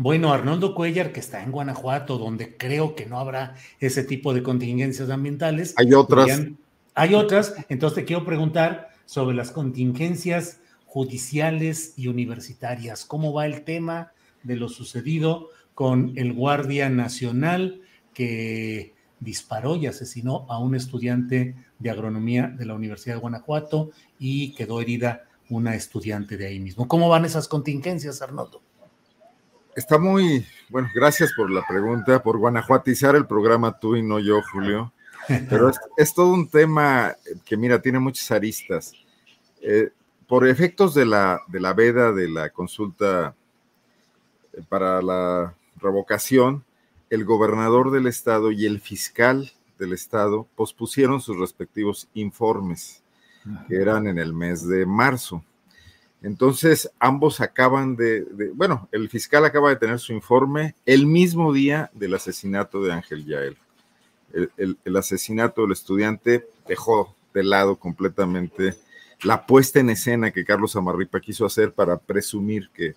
Bueno, Arnoldo Cuellar, que está en Guanajuato, donde creo que no habrá ese tipo de contingencias ambientales. Hay otras. Hay otras. Entonces te quiero preguntar sobre las contingencias judiciales y universitarias. ¿Cómo va el tema de lo sucedido con el Guardia Nacional que disparó y asesinó a un estudiante de agronomía de la Universidad de Guanajuato y quedó herida una estudiante de ahí mismo? ¿Cómo van esas contingencias, Arnoldo? Está muy, bueno, gracias por la pregunta, por guanajuatizar el programa tú y no yo, Julio. Pero es, todo un tema que, mira, tiene muchas aristas. Eh, por efectos de la, de la veda de la consulta eh, para la revocación, el gobernador del estado y el fiscal del estado pospusieron sus respectivos informes, que eran en el mes de marzo. Entonces, ambos acaban de, bueno, el fiscal acaba de tener su informe el mismo día del asesinato de Ángel Yael. El, asesinato del estudiante dejó de lado completamente la puesta en escena que Carlos Amarripa quiso hacer para presumir que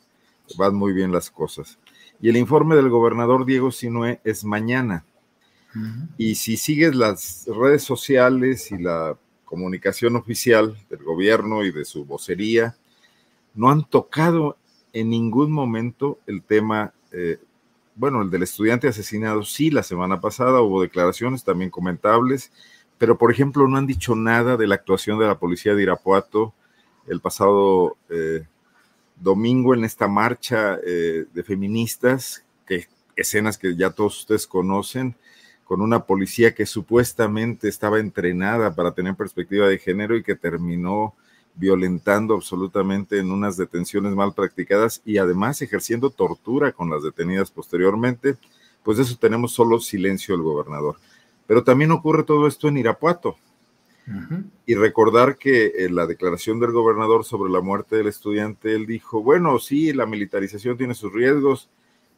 van muy bien las cosas. Y el informe del gobernador Diego Sinué es mañana. Y si sigues las redes sociales y la comunicación oficial del gobierno y de su vocería, no han tocado en ningún momento el tema, eh, bueno, el del estudiante asesinado, sí, la semana pasada hubo declaraciones también comentables, pero por ejemplo no han dicho nada de la actuación de la policía de Irapuato el pasado eh, domingo en esta marcha eh, de feministas, que escenas que ya todos ustedes conocen, con una policía que supuestamente estaba entrenada para tener perspectiva de género y que terminó violentando absolutamente en unas detenciones mal practicadas y además ejerciendo tortura con las detenidas posteriormente, pues de eso tenemos solo silencio del gobernador. Pero también ocurre todo esto en Irapuato. Y recordar que en la declaración del gobernador sobre la muerte del estudiante, él dijo, bueno, sí, la militarización tiene sus riesgos,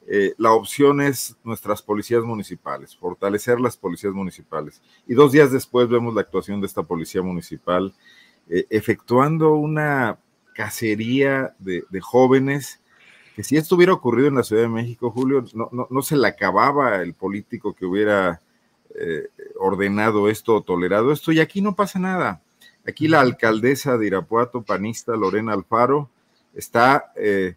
eh, la opción es nuestras policías municipales, fortalecer las policías municipales. Y dos días después vemos la actuación de esta policía municipal eh, efectuando una cacería de, jóvenes, que si esto hubiera ocurrido en la Ciudad de México, Julio, no, se le acababa el político que hubiera eh, ordenado esto o tolerado esto, y aquí no pasa nada. Aquí la alcaldesa de Irapuato, panista Lorena Alfaro, está, eh,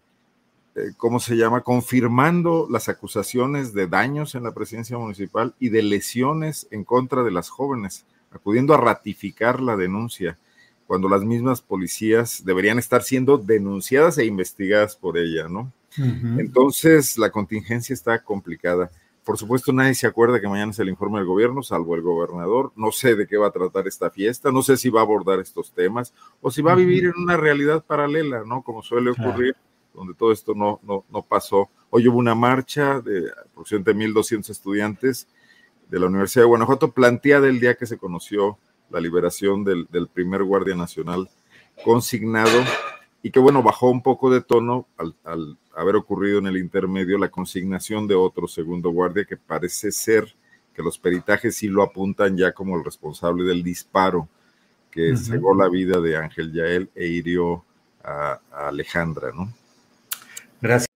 ¿cómo se llama?, confirmando las acusaciones de daños en la presidencia municipal y de lesiones en contra de las jóvenes, acudiendo a ratificar la denuncia cuando las mismas policías deberían estar siendo denunciadas e investigadas por ella, ¿no? Entonces, la contingencia está complicada. Por supuesto, nadie se acuerda que mañana es el informe del gobierno, salvo el gobernador. No sé de qué va a tratar esta fiesta, no sé si va a abordar estos temas o si va a vivir en una realidad paralela, ¿no? Como suele ocurrir, donde todo esto no, no, no pasó. Hoy hubo una marcha de aproximadamente 1.200 estudiantes de la Universidad de Guanajuato, planteada el día que se conoció la liberación del, primer guardia nacional consignado y que bueno, bajó un poco de tono al, haber ocurrido en el intermedio la consignación de otro segundo guardia que parece ser que los peritajes sí lo apuntan ya como el responsable del disparo que cegó la vida de Ángel Yael e hirió a, a Alejandra, ¿no? Gracias.